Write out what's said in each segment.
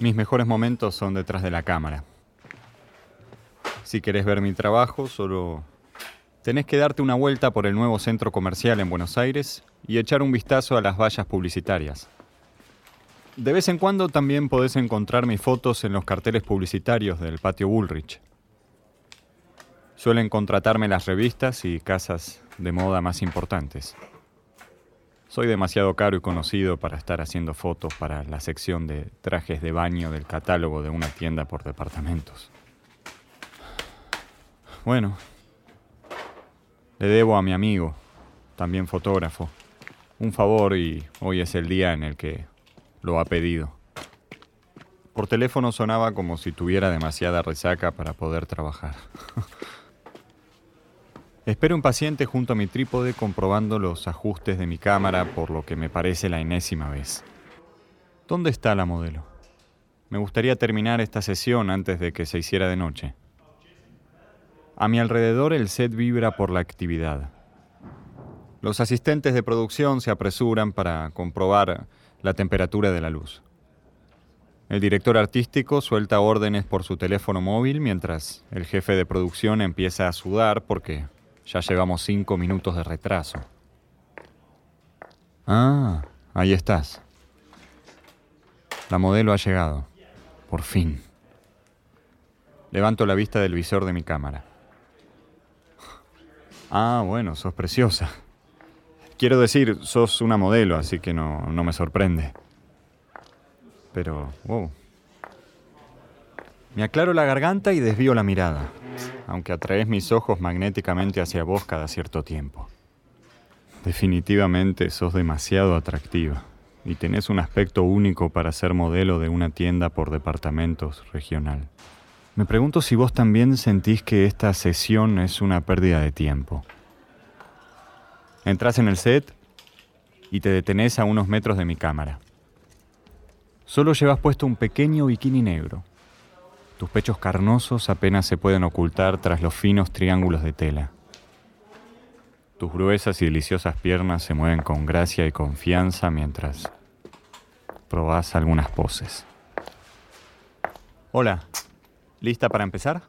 Mis mejores momentos son detrás de la cámara. Si querés ver mi trabajo, solo tenés que darte una vuelta por el nuevo centro comercial en Buenos Aires y echar un vistazo a las vallas publicitarias. De vez en cuando también podés encontrar mis fotos en los carteles publicitarios del patio Bullrich. Suelen contratarme las revistas y casas de moda más importantes. Soy demasiado caro y conocido para estar haciendo fotos para la sección de trajes de baño del catálogo de una tienda por departamentos. Bueno, le debo a mi amigo, también fotógrafo, un favor y hoy es el día en el que lo ha pedido. Por teléfono sonaba como si tuviera demasiada resaca para poder trabajar. Espero impaciente junto a mi trípode comprobando los ajustes de mi cámara por lo que me parece la enésima vez. ¿Dónde está la modelo? Me gustaría terminar esta sesión antes de que se hiciera de noche. A mi alrededor el set vibra por la actividad. Los asistentes de producción se apresuran para comprobar la temperatura de la luz. El director artístico suelta órdenes por su teléfono móvil mientras el jefe de producción empieza a sudar porque ya llevamos cinco minutos de retraso. Ah, ahí estás. La modelo ha llegado. Por fin. Levanto la vista del visor de mi cámara. Ah, bueno, sos preciosa. Quiero decir, sos una modelo, así que no, no me sorprende. Pero, wow. Me aclaro la garganta y desvío la mirada aunque atraes mis ojos magnéticamente hacia vos cada cierto tiempo. Definitivamente sos demasiado atractiva y tenés un aspecto único para ser modelo de una tienda por departamentos regional. Me pregunto si vos también sentís que esta sesión es una pérdida de tiempo. Entrás en el set y te detenés a unos metros de mi cámara. Solo llevas puesto un pequeño bikini negro. Tus pechos carnosos apenas se pueden ocultar tras los finos triángulos de tela. Tus gruesas y deliciosas piernas se mueven con gracia y confianza mientras probás algunas poses. Hola, ¿lista para empezar?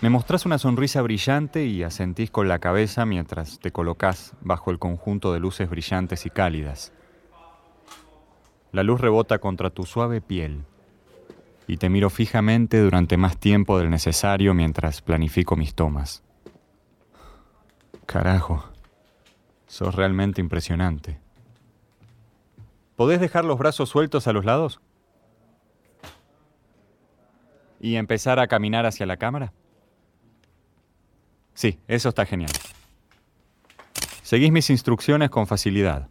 Me mostrás una sonrisa brillante y asentís con la cabeza mientras te colocas bajo el conjunto de luces brillantes y cálidas. La luz rebota contra tu suave piel y te miro fijamente durante más tiempo del necesario mientras planifico mis tomas. Carajo, sos realmente impresionante. ¿Podés dejar los brazos sueltos a los lados? ¿Y empezar a caminar hacia la cámara? Sí, eso está genial. Seguís mis instrucciones con facilidad,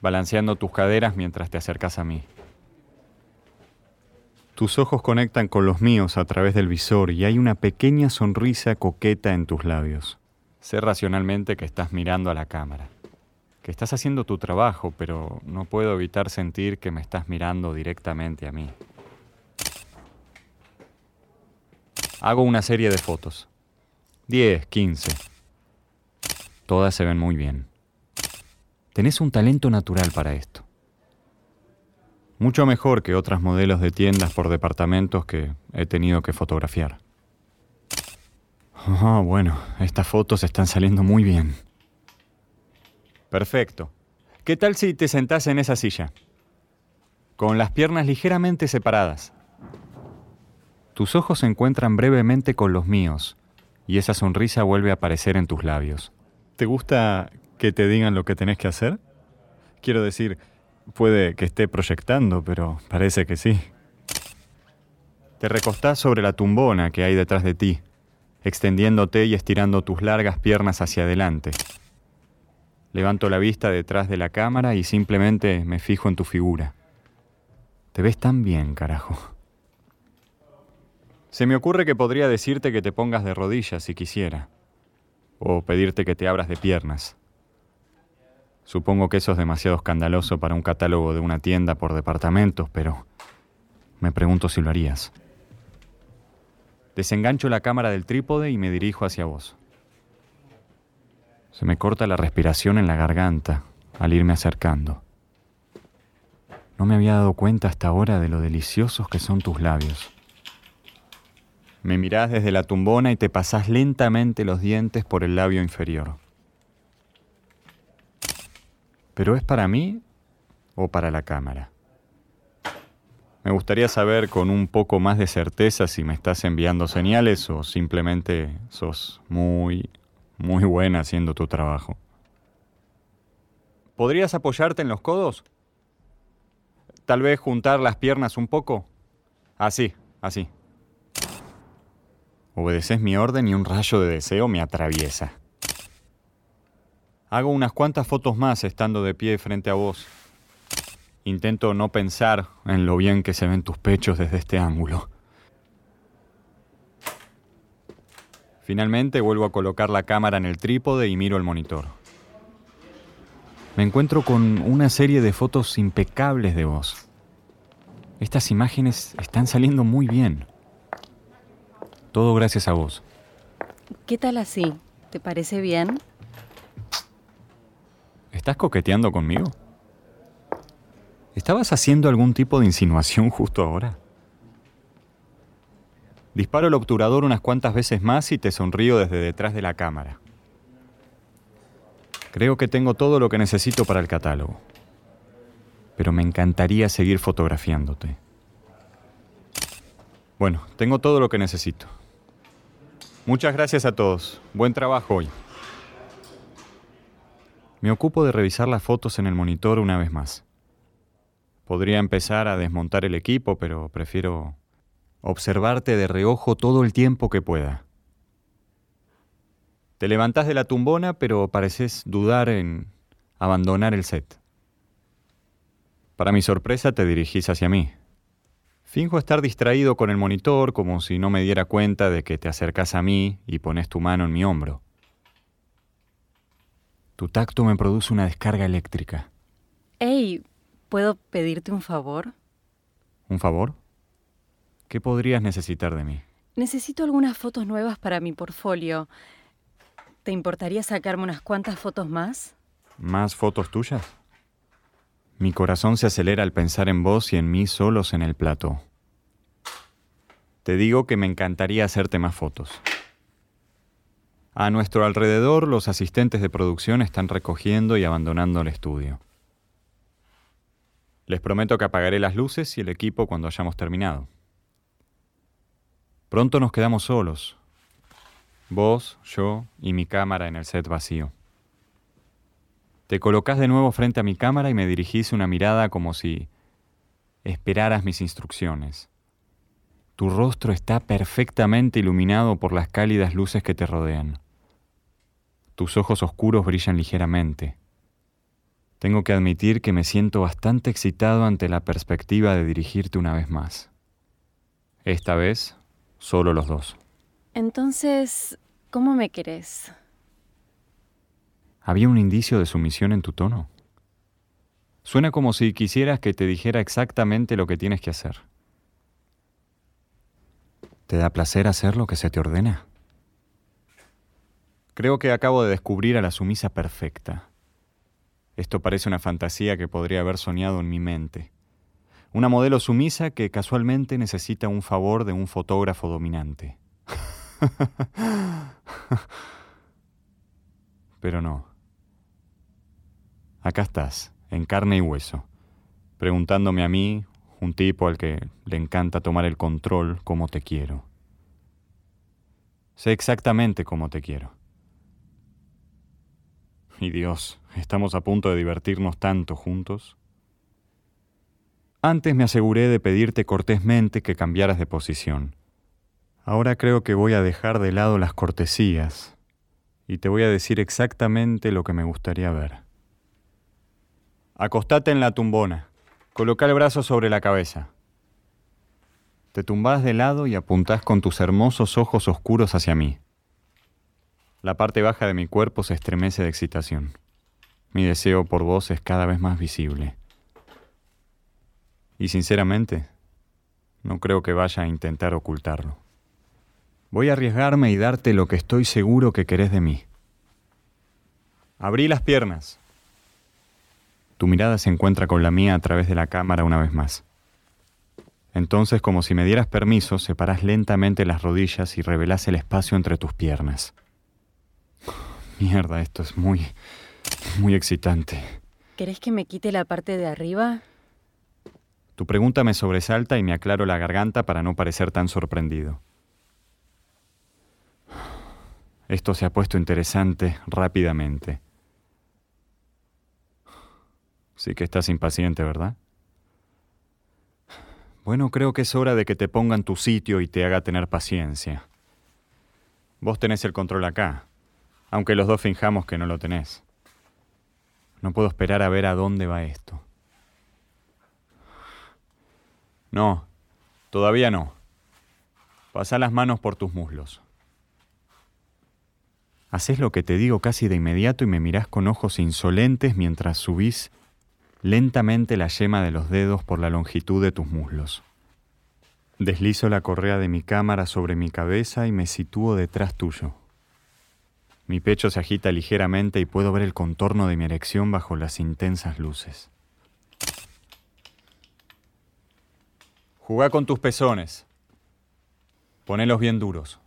balanceando tus caderas mientras te acercas a mí. Tus ojos conectan con los míos a través del visor y hay una pequeña sonrisa coqueta en tus labios. Sé racionalmente que estás mirando a la cámara, que estás haciendo tu trabajo, pero no puedo evitar sentir que me estás mirando directamente a mí. Hago una serie de fotos. 10, 15. Todas se ven muy bien. Tenés un talento natural para esto. Mucho mejor que otras modelos de tiendas por departamentos que he tenido que fotografiar. Oh, bueno, estas fotos están saliendo muy bien. Perfecto. ¿Qué tal si te sentás en esa silla? Con las piernas ligeramente separadas. Tus ojos se encuentran brevemente con los míos y esa sonrisa vuelve a aparecer en tus labios. ¿Te gusta que te digan lo que tenés que hacer? Quiero decir, Puede que esté proyectando, pero parece que sí. Te recostás sobre la tumbona que hay detrás de ti, extendiéndote y estirando tus largas piernas hacia adelante. Levanto la vista detrás de la cámara y simplemente me fijo en tu figura. Te ves tan bien, carajo. Se me ocurre que podría decirte que te pongas de rodillas si quisiera, o pedirte que te abras de piernas. Supongo que eso es demasiado escandaloso para un catálogo de una tienda por departamentos, pero me pregunto si lo harías. Desengancho la cámara del trípode y me dirijo hacia vos. Se me corta la respiración en la garganta al irme acercando. No me había dado cuenta hasta ahora de lo deliciosos que son tus labios. Me mirás desde la tumbona y te pasás lentamente los dientes por el labio inferior. ¿Pero es para mí o para la cámara? Me gustaría saber con un poco más de certeza si me estás enviando señales o simplemente sos muy, muy buena haciendo tu trabajo. ¿Podrías apoyarte en los codos? Tal vez juntar las piernas un poco. Así, así. Obedeces mi orden y un rayo de deseo me atraviesa. Hago unas cuantas fotos más estando de pie frente a vos. Intento no pensar en lo bien que se ven tus pechos desde este ángulo. Finalmente vuelvo a colocar la cámara en el trípode y miro el monitor. Me encuentro con una serie de fotos impecables de vos. Estas imágenes están saliendo muy bien. Todo gracias a vos. ¿Qué tal así? ¿Te parece bien? ¿Estás coqueteando conmigo? ¿Estabas haciendo algún tipo de insinuación justo ahora? Disparo el obturador unas cuantas veces más y te sonrío desde detrás de la cámara. Creo que tengo todo lo que necesito para el catálogo. Pero me encantaría seguir fotografiándote. Bueno, tengo todo lo que necesito. Muchas gracias a todos. Buen trabajo hoy. Me ocupo de revisar las fotos en el monitor una vez más. Podría empezar a desmontar el equipo, pero prefiero observarte de reojo todo el tiempo que pueda. Te levantás de la tumbona, pero pareces dudar en abandonar el set. Para mi sorpresa, te dirigís hacia mí. Finjo estar distraído con el monitor como si no me diera cuenta de que te acercas a mí y pones tu mano en mi hombro. Tu tacto me produce una descarga eléctrica. Hey, ¿puedo pedirte un favor? ¿Un favor? ¿Qué podrías necesitar de mí? Necesito algunas fotos nuevas para mi portfolio. ¿Te importaría sacarme unas cuantas fotos más? ¿Más fotos tuyas? Mi corazón se acelera al pensar en vos y en mí solos en el plato. Te digo que me encantaría hacerte más fotos. A nuestro alrededor los asistentes de producción están recogiendo y abandonando el estudio. Les prometo que apagaré las luces y el equipo cuando hayamos terminado. Pronto nos quedamos solos. Vos, yo y mi cámara en el set vacío. Te colocas de nuevo frente a mi cámara y me dirigís una mirada como si esperaras mis instrucciones. Tu rostro está perfectamente iluminado por las cálidas luces que te rodean. Tus ojos oscuros brillan ligeramente. Tengo que admitir que me siento bastante excitado ante la perspectiva de dirigirte una vez más. Esta vez, solo los dos. Entonces, ¿cómo me querés? ¿Había un indicio de sumisión en tu tono? Suena como si quisieras que te dijera exactamente lo que tienes que hacer. ¿Te da placer hacer lo que se te ordena? Creo que acabo de descubrir a la sumisa perfecta. Esto parece una fantasía que podría haber soñado en mi mente. Una modelo sumisa que casualmente necesita un favor de un fotógrafo dominante. Pero no. Acá estás, en carne y hueso, preguntándome a mí, un tipo al que le encanta tomar el control, cómo te quiero. Sé exactamente cómo te quiero. Y Dios, estamos a punto de divertirnos tanto juntos. Antes me aseguré de pedirte cortésmente que cambiaras de posición. Ahora creo que voy a dejar de lado las cortesías y te voy a decir exactamente lo que me gustaría ver. Acostate en la tumbona. Coloca el brazo sobre la cabeza. Te tumbás de lado y apuntás con tus hermosos ojos oscuros hacia mí. La parte baja de mi cuerpo se estremece de excitación. Mi deseo por vos es cada vez más visible. Y sinceramente, no creo que vaya a intentar ocultarlo. Voy a arriesgarme y darte lo que estoy seguro que querés de mí. Abrí las piernas. Tu mirada se encuentra con la mía a través de la cámara una vez más. Entonces, como si me dieras permiso, separas lentamente las rodillas y revelas el espacio entre tus piernas. Mierda, esto es muy, muy excitante. ¿Querés que me quite la parte de arriba? Tu pregunta me sobresalta y me aclaro la garganta para no parecer tan sorprendido. Esto se ha puesto interesante rápidamente. Sí que estás impaciente, ¿verdad? Bueno, creo que es hora de que te pongan tu sitio y te haga tener paciencia. Vos tenés el control acá, aunque los dos finjamos que no lo tenés. No puedo esperar a ver a dónde va esto. No, todavía no. Pasa las manos por tus muslos. Haces lo que te digo casi de inmediato y me mirás con ojos insolentes mientras subís lentamente la yema de los dedos por la longitud de tus muslos. Deslizo la correa de mi cámara sobre mi cabeza y me sitúo detrás tuyo. Mi pecho se agita ligeramente y puedo ver el contorno de mi erección bajo las intensas luces. Jugá con tus pezones. Ponelos bien duros.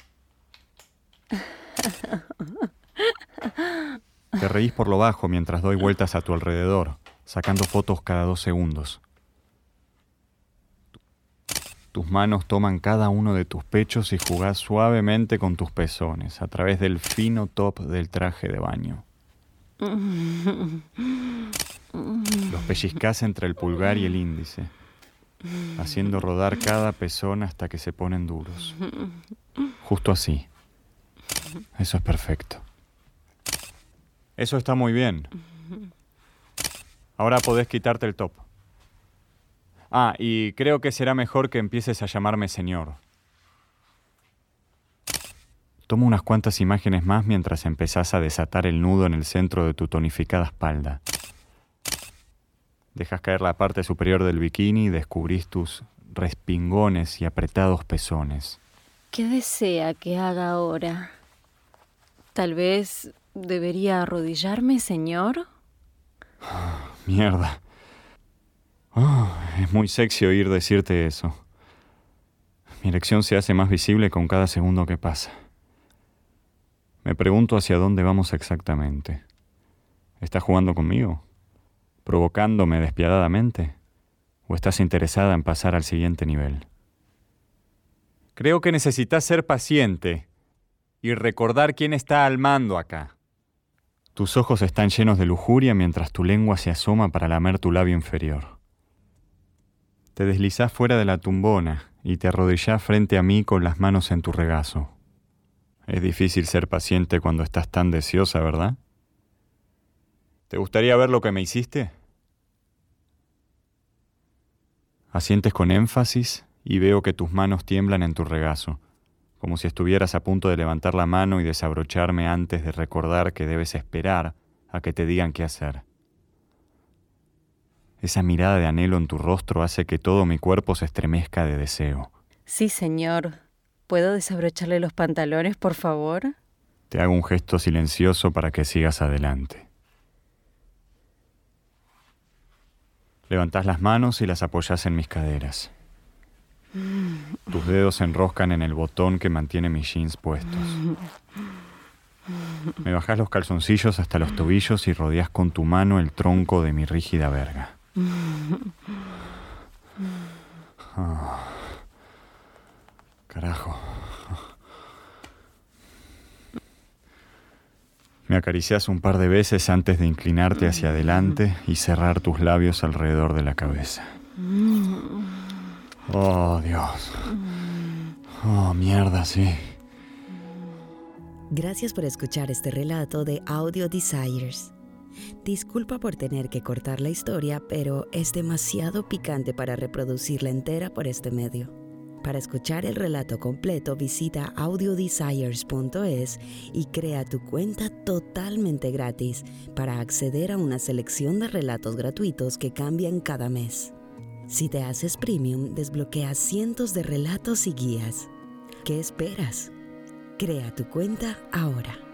Te reís por lo bajo mientras doy vueltas a tu alrededor, sacando fotos cada dos segundos. Tus manos toman cada uno de tus pechos y jugás suavemente con tus pezones a través del fino top del traje de baño. Los pellizcás entre el pulgar y el índice haciendo rodar cada pezón hasta que se ponen duros. Justo así. Eso es perfecto. Eso está muy bien. Ahora podés quitarte el top. Ah, y creo que será mejor que empieces a llamarme señor. Tomo unas cuantas imágenes más mientras empezás a desatar el nudo en el centro de tu tonificada espalda. Dejas caer la parte superior del bikini y descubrís tus respingones y apretados pezones. ¿Qué desea que haga ahora? Tal vez debería arrodillarme, señor. mierda. Oh, es muy sexy oír decirte eso. Mi elección se hace más visible con cada segundo que pasa. Me pregunto hacia dónde vamos exactamente. ¿Estás jugando conmigo? provocándome despiadadamente? ¿O estás interesada en pasar al siguiente nivel? Creo que necesitas ser paciente y recordar quién está al mando acá. Tus ojos están llenos de lujuria mientras tu lengua se asoma para lamer tu labio inferior. Te deslizás fuera de la tumbona y te arrodillás frente a mí con las manos en tu regazo. Es difícil ser paciente cuando estás tan deseosa, ¿verdad? ¿Te gustaría ver lo que me hiciste? Asientes con énfasis y veo que tus manos tiemblan en tu regazo, como si estuvieras a punto de levantar la mano y desabrocharme antes de recordar que debes esperar a que te digan qué hacer. Esa mirada de anhelo en tu rostro hace que todo mi cuerpo se estremezca de deseo. Sí, señor. ¿Puedo desabrocharle los pantalones, por favor? Te hago un gesto silencioso para que sigas adelante. Levantas las manos y las apoyas en mis caderas. Tus dedos se enroscan en el botón que mantiene mis jeans puestos. Me bajas los calzoncillos hasta los tobillos y rodeas con tu mano el tronco de mi rígida verga. Ah. Carajo. Me acaricias un par de veces antes de inclinarte hacia adelante y cerrar tus labios alrededor de la cabeza. Oh, Dios. Oh, mierda, sí. Gracias por escuchar este relato de Audio Desires. Disculpa por tener que cortar la historia, pero es demasiado picante para reproducirla entera por este medio. Para escuchar el relato completo visita audiodesires.es y crea tu cuenta totalmente gratis para acceder a una selección de relatos gratuitos que cambian cada mes. Si te haces premium, desbloqueas cientos de relatos y guías. ¿Qué esperas? Crea tu cuenta ahora.